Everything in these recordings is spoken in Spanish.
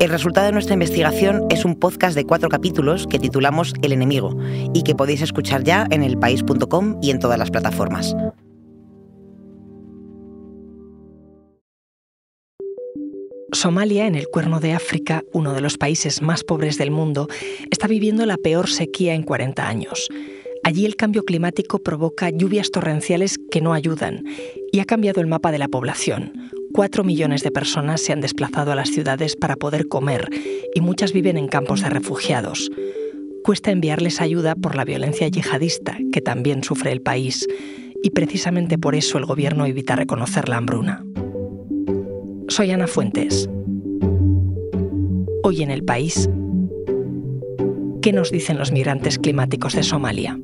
El resultado de nuestra investigación es un podcast de cuatro capítulos que titulamos El enemigo y que podéis escuchar ya en elpaís.com y en todas las plataformas. Somalia, en el cuerno de África, uno de los países más pobres del mundo, está viviendo la peor sequía en 40 años. Allí el cambio climático provoca lluvias torrenciales que no ayudan y ha cambiado el mapa de la población. Cuatro millones de personas se han desplazado a las ciudades para poder comer y muchas viven en campos de refugiados. Cuesta enviarles ayuda por la violencia yihadista que también sufre el país y precisamente por eso el gobierno evita reconocer la hambruna. Soy Ana Fuentes. Hoy en el país, ¿qué nos dicen los migrantes climáticos de Somalia?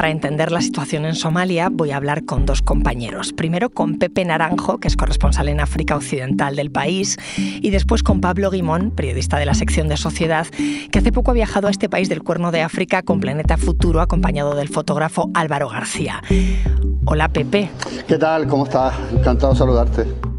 Para entender la situación en Somalia voy a hablar con dos compañeros. Primero con Pepe Naranjo, que es corresponsal en África Occidental del país, y después con Pablo Guimón, periodista de la sección de Sociedad, que hace poco ha viajado a este país del Cuerno de África con Planeta Futuro, acompañado del fotógrafo Álvaro García. Hola Pepe. ¿Qué tal? ¿Cómo estás? Encantado de saludarte.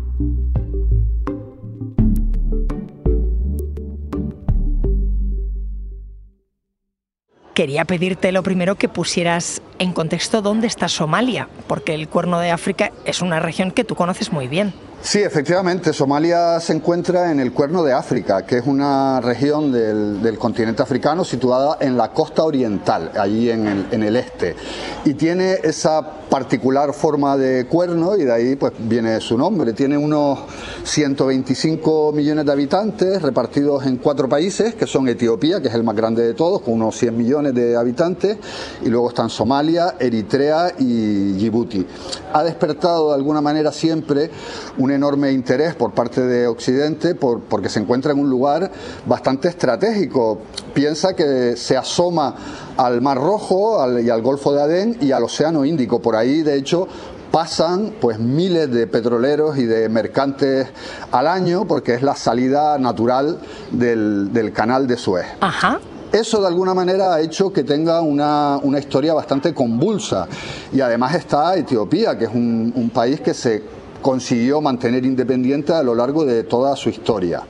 Quería pedirte lo primero que pusieras en contexto dónde está Somalia, porque el Cuerno de África es una región que tú conoces muy bien. Sí, efectivamente, Somalia se encuentra en el Cuerno de África, que es una región del, continente africano situada en la costa oriental, allí en el, en el, este. Y tiene esa particular forma de cuerno y de ahí pues viene su nombre. Tiene unos 125 millones de habitantes repartidos en cuatro países, que son Etiopía, que es el más grande de todos, con unos 100 millones de habitantes, y luego están Somalia, Eritrea y Djibouti. Ha despertado de alguna manera siempre un enorme interés por parte de Occidente por, porque se encuentra en un lugar bastante estratégico. Piensa que se asoma al Mar Rojo y al Golfo de Adén y al Océano Índico. Por ahí, de hecho, pasan pues miles de petroleros y de mercantes al año porque es la salida natural del, del canal de Suez. Ajá. Eso de alguna manera ha hecho que tenga una, una, historia bastante convulsa. Y además está Etiopía, que es un, un país que se consiguió mantener independiente a lo largo de toda su historia.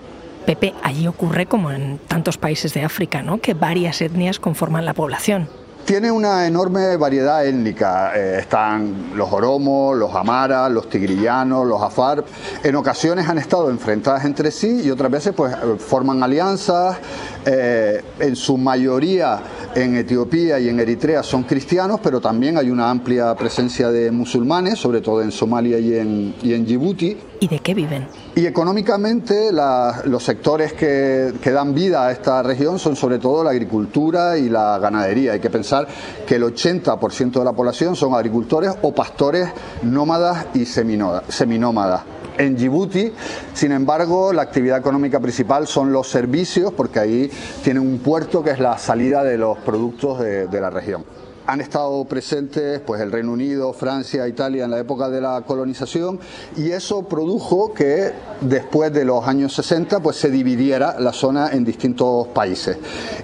Pepe, allí ocurre como en tantos países de África, ¿no? Que varias etnias conforman la población. Tiene una enorme variedad étnica. Eh, están los oromos, los amaras, los tigrillanos, los afar. En ocasiones han estado enfrentadas entre sí y otras veces pues forman alianzas. Eh, en su mayoría en Etiopía y en Eritrea son cristianos, pero también hay una amplia presencia de musulmanes, sobre todo en Somalia y en, y en Djibouti. ¿Y de qué viven? Y económicamente los sectores que, que, dan vida a esta región son sobre todo la agricultura y la ganadería. Hay que pensar que el 80% de la población son agricultores o pastores nómadas y seminómadas. En Djibouti, sin embargo, la actividad económica principal son los servicios, porque ahí tiene un puerto que es la salida de los productos de la región han estado presentes pues el Reino Unido, Francia, Italia en la época de la colonización y eso produjo que después de los años 60 pues se dividiera la zona en distintos países.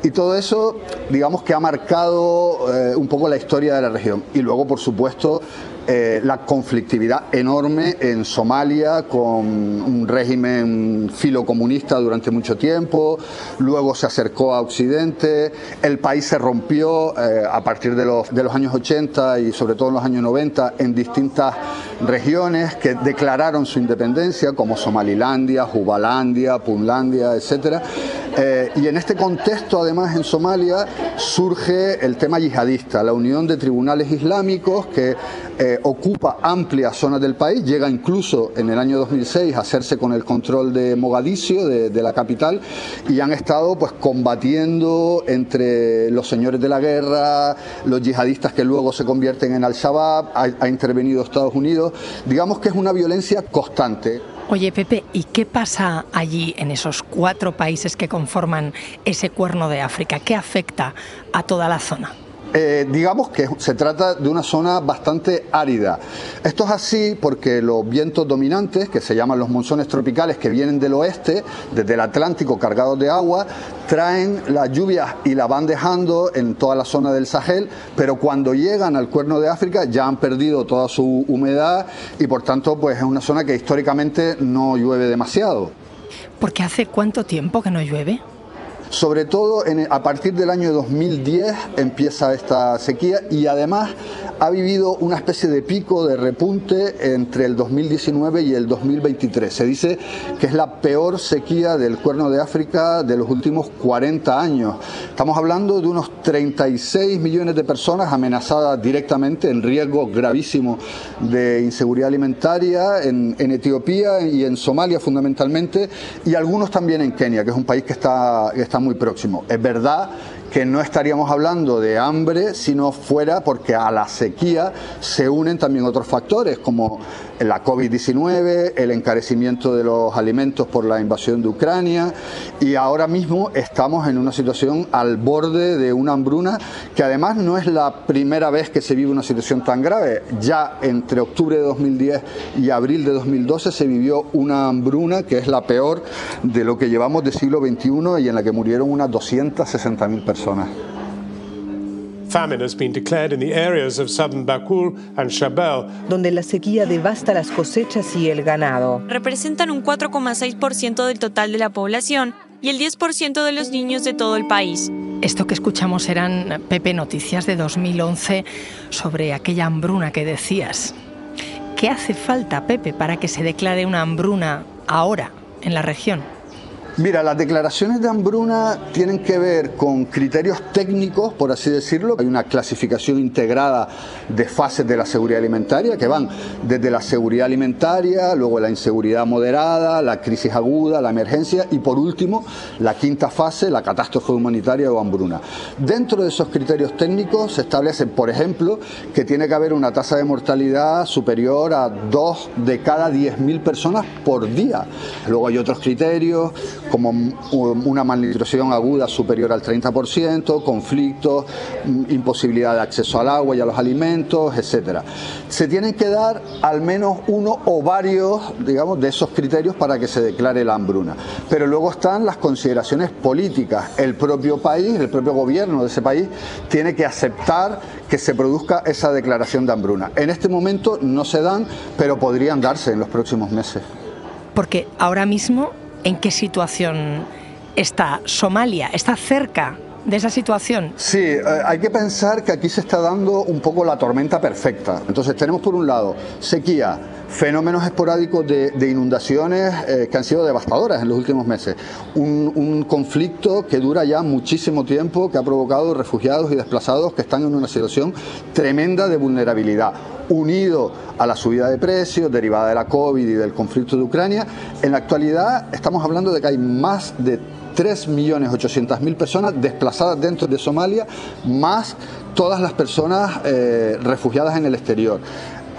Y todo eso digamos que ha marcado eh, un poco la historia de la región y luego por supuesto eh, la conflictividad enorme en Somalia con un régimen filocomunista durante mucho tiempo, luego se acercó a Occidente, el país se rompió eh, a partir de los, de los años 80 y sobre todo en los años 90 en distintas regiones que declararon su independencia como Somalilandia, Jubalandia, Punlandia, etc. Eh, y en este contexto, además, en Somalia surge el tema yihadista, la unión de tribunales islámicos que eh, ocupa amplias zonas del país, llega incluso en el año 2006 a hacerse con el control de Mogadiscio, de, la capital, y han estado pues combatiendo entre los señores de la guerra, los yihadistas que luego se convierten en Al-Shabaab, ha intervenido Estados Unidos, digamos que es una violencia constante. Oye, Pepe, ¿y qué pasa allí en esos cuatro países que conforman ese cuerno de África? ¿Qué afecta a toda la zona? Eh, digamos que se trata de una zona bastante árida. Esto es así porque los vientos dominantes, que se llaman los monzones tropicales, que vienen del oeste, desde el Atlántico cargados de agua, traen las lluvias y la van dejando en toda la zona del Sahel, pero cuando llegan al cuerno de África ya han perdido toda su humedad y por tanto pues es una zona que históricamente no llueve demasiado. ¿Porque hace cuánto tiempo que no llueve? Sobre todo a partir del año 2010 empieza esta sequía y además ha vivido una especie de pico de repunte entre el 2019 y el 2023. Se dice que es la peor sequía del cuerno de África de los últimos 40 años. Estamos hablando de unos 36 millones de personas amenazadas directamente en riesgo gravísimo de inseguridad alimentaria en, Etiopía y en Somalia fundamentalmente y algunos también en Kenia, que es un país que está, muy próximo. Es verdad que no estaríamos hablando de hambre si no fuera porque a la sequía se unen también otros factores como la COVID-19, el encarecimiento de los alimentos por la invasión de Ucrania y ahora mismo estamos en una situación al borde de una hambruna que además no es la primera vez que se vive una situación tan grave. Ya entre octubre de 2010 y abril de 2012 se vivió una hambruna que es la peor de lo que llevamos de siglo XXI y en la que murieron unas 260.000 personas. Donde la sequía devasta las cosechas y el ganado. Representan un 4,6% del total de la población y el 10% de los niños de todo el país. Esto que escuchamos eran, Pepe, noticias de 2011 sobre aquella hambruna que decías. ¿Qué hace falta, Pepe, para que se declare una hambruna ahora en la región? Mira, las declaraciones de hambruna tienen que ver con criterios técnicos, por así decirlo. Hay una clasificación integrada de fases de la seguridad alimentaria que van desde la seguridad alimentaria, luego la inseguridad moderada, la crisis aguda, la emergencia y por último la quinta fase, la catástrofe humanitaria o hambruna. Dentro de esos criterios técnicos se establece, por ejemplo, que tiene que haber una tasa de mortalidad superior a dos de cada 10.000 personas por día. Luego hay otros criterios como una malnutrición aguda superior al 30%, conflictos, mm, imposibilidad de acceso al agua y a los alimentos, etcétera. Se tienen que dar al menos uno o varios, digamos, de esos criterios para que se declare la hambruna. Pero luego están las consideraciones políticas. El propio país, el propio gobierno de ese país, tiene que aceptar que se produzca esa declaración de hambruna. En este momento no se dan, pero podrían darse en los próximos meses. Porque ahora mismo en qué situación está Somalia. ¿Está cerca de esa situación? Sí, eh, hay que pensar que aquí se está dando un poco la tormenta perfecta. Entonces tenemos por un lado sequía, fenómenos esporádicos de, inundaciones eh, que han sido devastadoras en los últimos meses, un, un, conflicto que dura ya muchísimo tiempo, que ha provocado refugiados y desplazados que están en una situación tremenda de vulnerabilidad unido a la subida de precios derivada de la COVID y del conflicto de Ucrania. En la actualidad estamos hablando de que hay más de 3.800.000 personas desplazadas dentro de Somalia, más todas las personas eh, refugiadas en el exterior.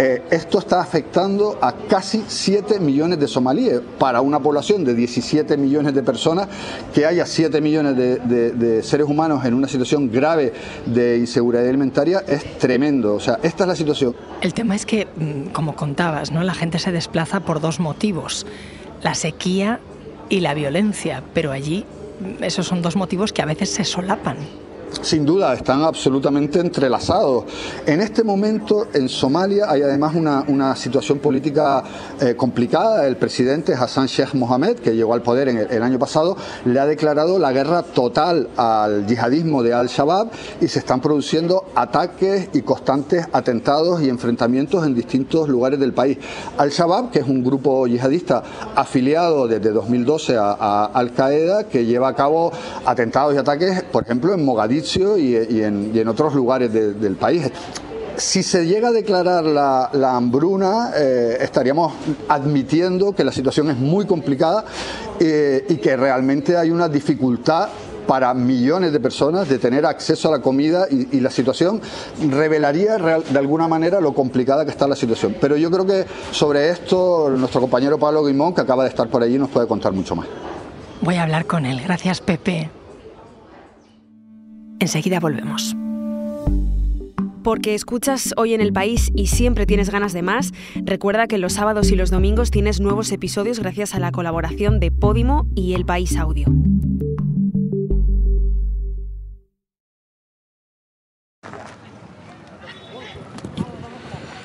Eh, esto está afectando a casi 7 millones de somalíes. Para una población de 17 millones de personas, que haya 7 millones de, seres humanos en una situación grave de inseguridad alimentaria es tremendo. O sea, esta es la situación. El tema es que, mm, como contabas, ¿no? la gente se desplaza por dos motivos. La sequía y la violencia, pero allí mm, esos son dos motivos que a veces se solapan. Sin duda están absolutamente entrelazados. En este momento en Somalia hay además una, situación política eh, complicada. El presidente Hassan Sheikh Mohammed, que llegó al poder en el, año pasado, le ha declarado la guerra total al yihadismo de Al-Shabaab y se están produciendo ataques y constantes atentados y enfrentamientos en distintos lugares del país. Al-Shabaab, que es un grupo yihadista afiliado desde 2012 a, Al-Qaeda, que lleva a cabo atentados y ataques, por ejemplo, en Mogadiscio y, en, otros lugares del país si se llega a declarar la, hambruna, eh, estaríamos admitiendo que la situación es muy complicada eh, y que realmente hay una dificultad para millones de personas de tener acceso a la comida y, la situación revelaría de alguna manera lo complicada que está la situación. Pero yo creo que sobre esto nuestro compañero Pablo Guimón, que acaba de estar por allí, nos puede contar mucho más. Voy a hablar con él. Gracias, Pepe. Enseguida volvemos. Porque escuchas hoy en el país y siempre tienes ganas de más, recuerda que los sábados y los domingos tienes nuevos episodios gracias a la colaboración de Podimo y El País Audio.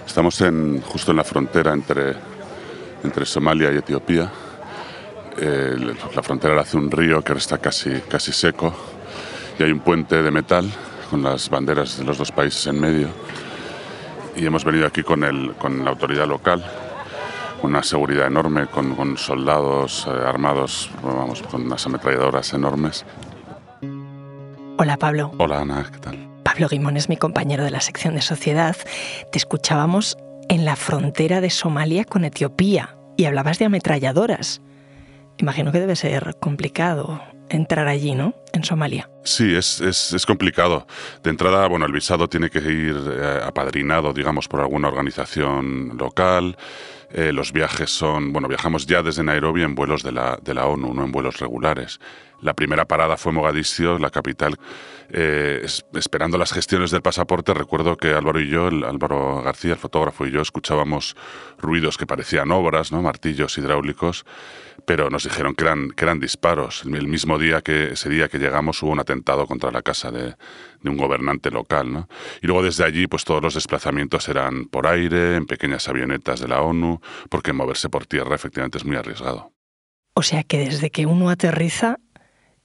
Estamos en, justo en la frontera entre, entre Somalia y Etiopía. La frontera la hace un río que ahora está casi, casi seco y hay un puente de metal con las banderas de los dos países en medio. Y hemos venido aquí con, el, con la autoridad local, una seguridad enorme, con, soldados eh, armados, vamos, con unas ametralladoras enormes. Hola Pablo. Hola Ana, ¿qué tal? Pablo Guimón es mi compañero de la sección de Sociedad. Te escuchábamos en la frontera de Somalia con Etiopía y hablabas de ametralladoras. Imagino que debe ser complicado entrar allí, ¿no? En Somalia. Sí, es, es, complicado. De entrada, bueno, el visado tiene que ir eh, apadrinado, digamos, por alguna organización local. Eh, los viajes son, bueno, viajamos ya desde Nairobi en vuelos de la, de la ONU, no en vuelos regulares. La primera parada fue Mogadiscio, la capital. Eh, esperando las gestiones del pasaporte, recuerdo que Álvaro y yo, Álvaro García, el fotógrafo y yo, escuchábamos ruidos que parecían obras, ¿no? martillos hidráulicos, pero nos dijeron que eran, que eran disparos. El mismo día que ese día que llegamos hubo un atentado contra la casa de, de un gobernante local. ¿no? Y luego desde allí, pues todos los desplazamientos eran por aire, en pequeñas avionetas de la ONU, porque moverse por tierra efectivamente es muy arriesgado. O sea que desde que uno aterriza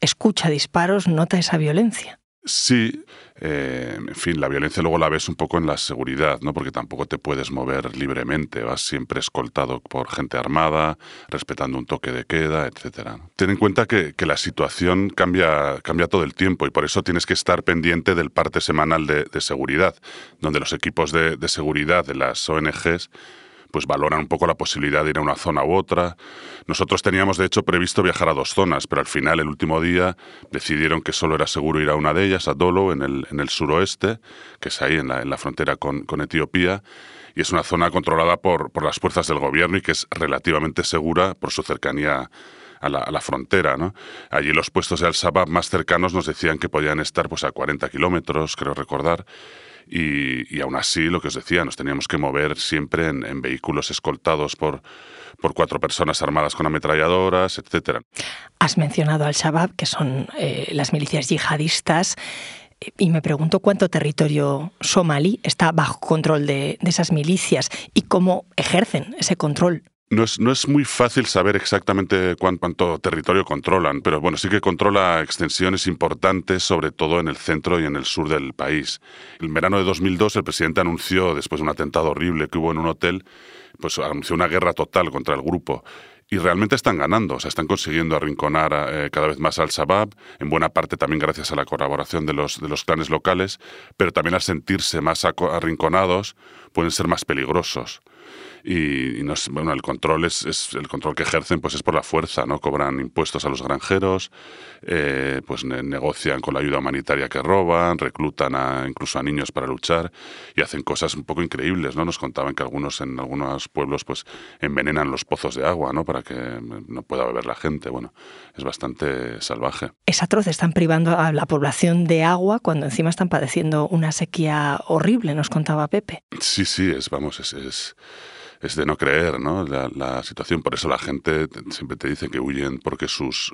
escucha disparos, nota esa violencia. Sí, eh, en fin, la violencia luego la ves un poco en la seguridad, ¿no? Porque tampoco te puedes mover libremente, vas siempre escoltado por gente armada, respetando un toque de queda, etcétera. Ten en cuenta que, la situación cambia, cambia todo el tiempo y por eso tienes que estar pendiente del parte semanal de, seguridad, donde los equipos de, de seguridad de las ONGs pues valoran un poco la posibilidad de ir a una zona u otra. Nosotros teníamos de hecho previsto viajar a dos zonas, pero al final, el último día, decidieron que solo era seguro ir a una de ellas, a Dolo, en el, en el suroeste, que es ahí en la, en la frontera con, con, Etiopía, y es una zona controlada por, por las fuerzas del gobierno y que es relativamente segura por su cercanía a la, a la, frontera. ¿no? Allí los puestos de Al-Shabaab más cercanos nos decían que podían estar pues, a 40 kilómetros, creo recordar, y, aún así, lo que os decía, nos teníamos que mover siempre en, vehículos escoltados por, por cuatro personas armadas con ametralladoras, etcétera. Has mencionado al Shabab, que son eh, las milicias yihadistas, y me pregunto cuánto territorio somalí está bajo control de, de esas milicias y cómo ejercen ese control. No es, no es, muy fácil saber exactamente cuánto, territorio controlan, pero bueno, sí que controla extensiones importantes, sobre todo en el centro y en el sur del país. En verano de 2002 el presidente anunció, después de un atentado horrible que hubo en un hotel, pues anunció una guerra total contra el grupo. Y realmente están ganando, o están consiguiendo arrinconar eh, cada vez más al Shabab, en buena parte también gracias a la colaboración de los, de los clanes locales, pero también al sentirse más arrinconados pueden ser más peligrosos y, no bueno, el control es, es, el control que ejercen pues es por la fuerza, ¿no? Cobran impuestos a los granjeros, eh, pues negocian con la ayuda humanitaria que roban, reclutan a, incluso a niños para luchar y hacen cosas un poco increíbles, ¿no? Nos contaban que algunos en algunos pueblos pues envenenan los pozos de agua, ¿no? Para que no pueda beber la gente. Bueno, es bastante salvaje. Es atroz, están privando a la población de agua cuando encima están padeciendo una sequía horrible, nos contaba Pepe. Sí, sí, es, vamos, es es de no creer, ¿no? La, situación. Por eso la gente siempre te dice que huyen porque sus,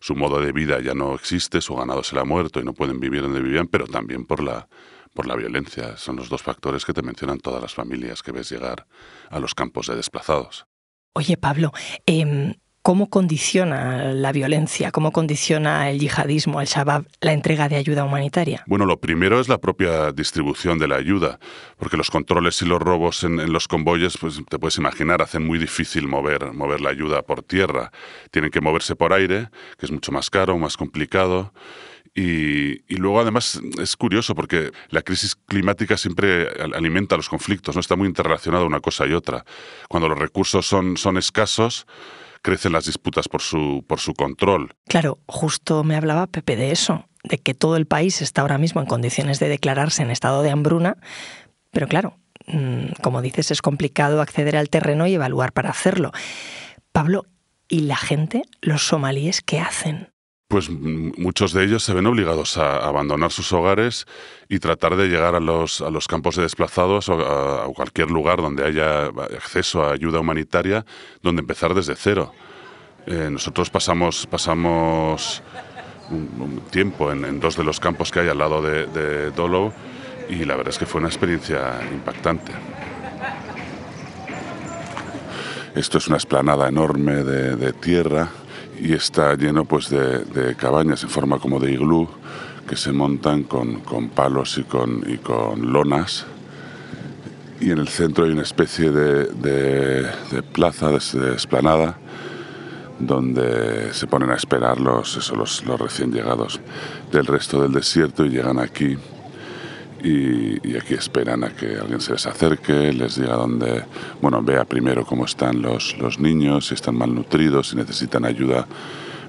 su modo de vida ya no existe, su ganado se le ha muerto y no pueden vivir donde vivían, pero también por la, por la violencia. Son los dos factores que te mencionan todas las familias que ves llegar a los campos de desplazados. Oye, Pablo, eh, ¿Cómo condiciona la violencia, cómo condiciona el yihadismo, el Shabab, la entrega de ayuda humanitaria? Bueno, lo primero es la propia distribución de la ayuda, porque los controles y los robos en, los convoyes, pues te puedes imaginar, hacen muy difícil mover, mover la ayuda por tierra. Tienen que moverse por aire, que es mucho más caro, más complicado. Y, luego además es curioso porque la crisis climática siempre alimenta los conflictos, no está muy interrelacionada una cosa y otra. Cuando los recursos son, son escasos, crecen las disputas por su, por su control. Claro, justo me hablaba Pepe de eso, de que todo el país está ahora mismo en condiciones de declararse en estado de hambruna, pero claro, mm, como dices, es complicado acceder al terreno y evaluar para hacerlo. Pablo, ¿y la gente, los somalíes, qué hacen? Pues muchos de ellos se ven obligados a abandonar sus hogares y tratar de llegar a los, a los campos de desplazados o a, cualquier lugar donde haya acceso a ayuda humanitaria, donde empezar desde cero. Eh, nosotros pasamos, pasamos un, tiempo en, dos de los campos que hay al lado de, Dolo y la verdad es que fue una experiencia impactante. Esto es una esplanada enorme de tierra y está lleno pues de, cabañas en forma como de iglú que se montan con, palos y con, y con lonas. Y en el centro hay una especie de, plaza, de, esplanada, donde se ponen a esperar los, los, los, recién llegados del resto del desierto y llegan aquí y, aquí esperan a que alguien se les acerque, les diga dónde, bueno, vea primero cómo están los, los niños, si están malnutridos, si necesitan ayuda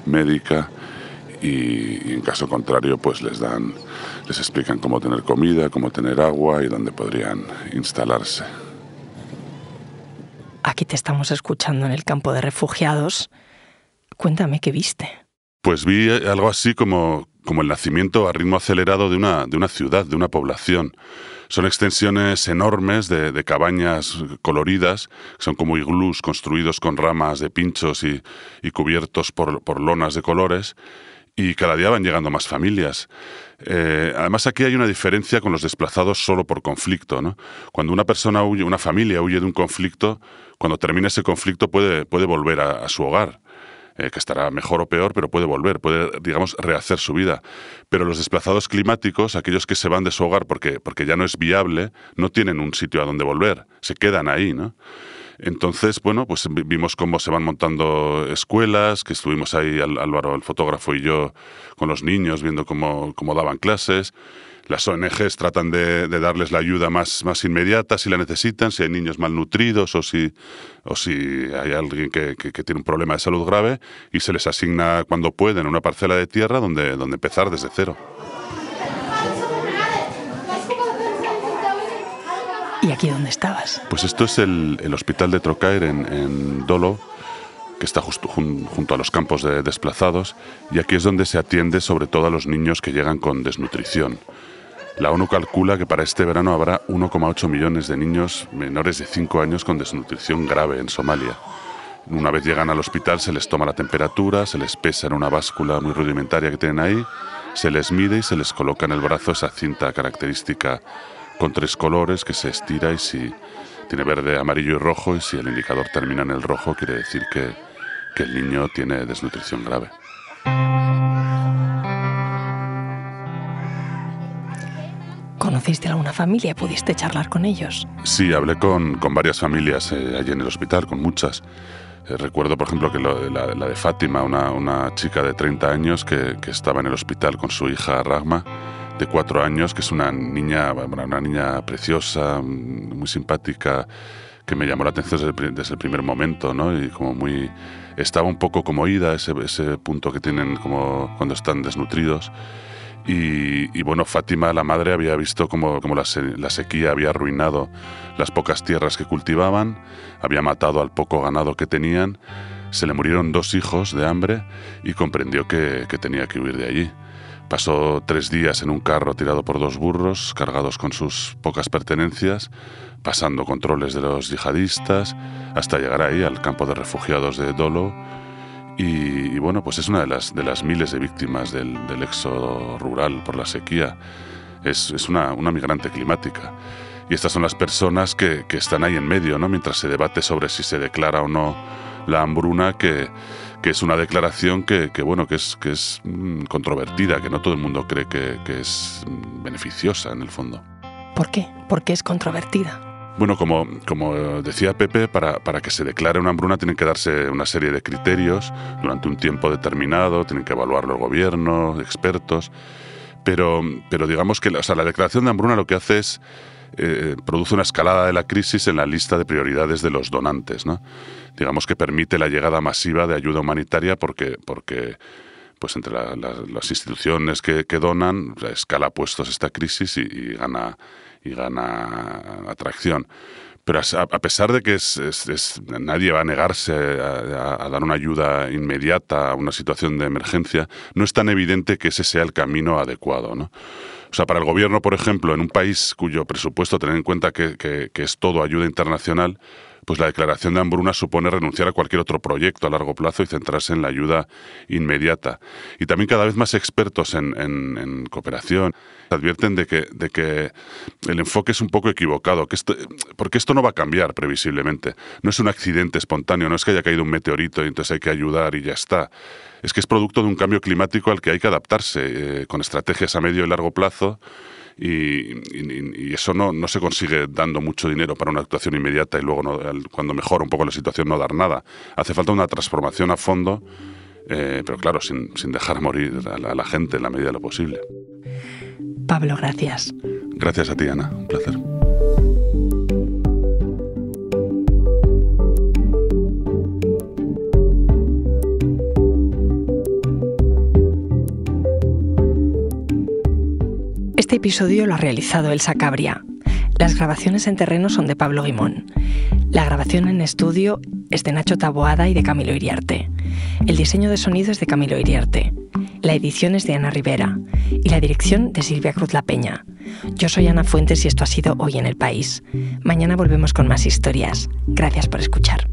médica y, en caso contrario pues les dan, les explican cómo tener comida, cómo tener agua y dónde podrían instalarse. Aquí te estamos escuchando en el campo de refugiados. Cuéntame qué viste. Pues vi algo así como, como el nacimiento a ritmo acelerado de una, de una ciudad, de una población. Son extensiones enormes de, cabañas coloridas, son como iglús construidos con ramas de pinchos y, cubiertos por, lonas de colores, y cada día van llegando más familias. Eh, además aquí hay una diferencia con los desplazados solo por conflicto. Cuando una persona huye, una familia huye de un conflicto, cuando termina ese conflicto puede, puede volver a su hogar. Eh, que estará mejor o peor, pero puede volver, puede, digamos, rehacer su vida. Pero los desplazados climáticos, aquellos que se van de su hogar porque, porque ya no es viable, no tienen un sitio a donde volver, se quedan ahí, ¿no? Entonces, bueno, pues vimos cómo se van montando escuelas, que estuvimos ahí Álvaro, el fotógrafo y yo con los niños viendo cómo, cómo daban clases las ONGs tratan de, darles la ayuda más, más inmediata si la necesitan, si hay niños malnutridos o si, o si hay alguien que, tiene un problema de salud grave y se les asigna cuando pueden una parcela de tierra donde, donde empezar desde cero. ¿Y aquí dónde estabas? Pues esto es el, hospital de Trocair en, Dolo, que está justo junto a los campos de desplazados, y aquí es donde se atiende sobre todo a los niños que llegan con desnutrición. La ONU calcula que para este verano habrá 1,8 millones de niños menores de 5 años con desnutrición grave en Somalia. Una vez llegan al hospital se les toma la temperatura, se les pesa en una báscula muy rudimentaria que tienen ahí, se les mide y se les coloca en el brazo esa cinta característica con tres colores que se estira y si tiene verde, amarillo y rojo y si el indicador termina en el rojo quiere decir que, que el niño tiene desnutrición grave. ¿Conociste alguna familia? ¿Pudiste charlar con ellos? Sí, hablé con, con varias familias eh, allí en el hospital, con muchas. Eh, recuerdo, por ejemplo, que la, de Fátima, una, una, chica de 30 años que, que, estaba en el hospital con su hija Ragma, de 4 años, que es una niña, una niña preciosa, muy simpática, que me llamó la atención desde el, desde el primer momento, ¿no? Y como muy... Estaba un poco como ida, ese, ese punto que tienen como cuando están desnutridos. Y, bueno, Fátima, la madre, había visto cómo, la, sequía había arruinado las pocas tierras que cultivaban, había matado al poco ganado que tenían, se le murieron dos hijos de hambre y comprendió que, tenía que huir de allí. Pasó tres días en un carro tirado por dos burros, cargados con sus pocas pertenencias, pasando controles de los yihadistas, hasta llegar ahí al campo de refugiados de Dolo. Y, bueno, pues es una de las, de las miles de víctimas del, éxodo rural por la sequía. Es, una, migrante climática. Y estas son las personas que, que, están ahí en medio, ¿no? mientras se debate sobre si se declara o no la hambruna, que, que es una declaración que, que, bueno, que es, que es mm, controvertida, que no todo el mundo cree que, que es mm, beneficiosa en el fondo. ¿Por qué? ¿Por qué es controvertida? Bueno, como, como decía Pepe, para, para, que se declare una hambruna tienen que darse una serie de criterios durante un tiempo determinado, tienen que evaluarlo el gobierno, expertos, pero, pero digamos que o sea, la declaración de hambruna lo que hace es eh, produce una escalada de la crisis en la lista de prioridades de los donantes, ¿no? Digamos que permite la llegada masiva de ayuda humanitaria porque, porque pues entre las instituciones que, que donan, escala puestos esta crisis y gana y gana atracción. Pero a pesar de que es, nadie va a negarse a, dar una ayuda inmediata a una situación de emergencia, no es tan evidente que ese sea el camino adecuado. ¿no? O sea, para el gobierno, por ejemplo, en un país cuyo presupuesto, tener en cuenta que, que es todo ayuda internacional, pues la declaración de hambruna supone renunciar a cualquier otro proyecto a largo plazo y centrarse en la ayuda inmediata. Y también cada vez más expertos en, cooperación advierten de que, el enfoque es un poco equivocado, que porque esto no va a cambiar previsiblemente. No es un accidente espontáneo, no es que haya caído un meteorito y entonces hay que ayudar y ya está. Es que es producto de un cambio climático al que hay que adaptarse eh, con estrategias a medio y largo plazo y, eso no, no, se consigue dando mucho dinero para una actuación inmediata y luego cuando mejora un poco la situación no dar nada. Hace falta una transformación a fondo, eh, pero claro, sin, sin, dejar morir a la, a la gente en la medida de lo posible. Pablo, gracias. Gracias a ti, Ana. Un placer. Este episodio lo ha realizado Elsa Cabria. Las grabaciones en terreno son de Pablo Guimón. La grabación en estudio es de Nacho Taboada y de Camilo Iriarte. El diseño de sonido es de Camilo Iriarte. La edición es de Ana Rivera y la dirección de Silvia Cruz La Peña. Yo soy Ana Fuentes y esto ha sido Hoy en el País. Mañana volvemos con más historias. Gracias por escuchar.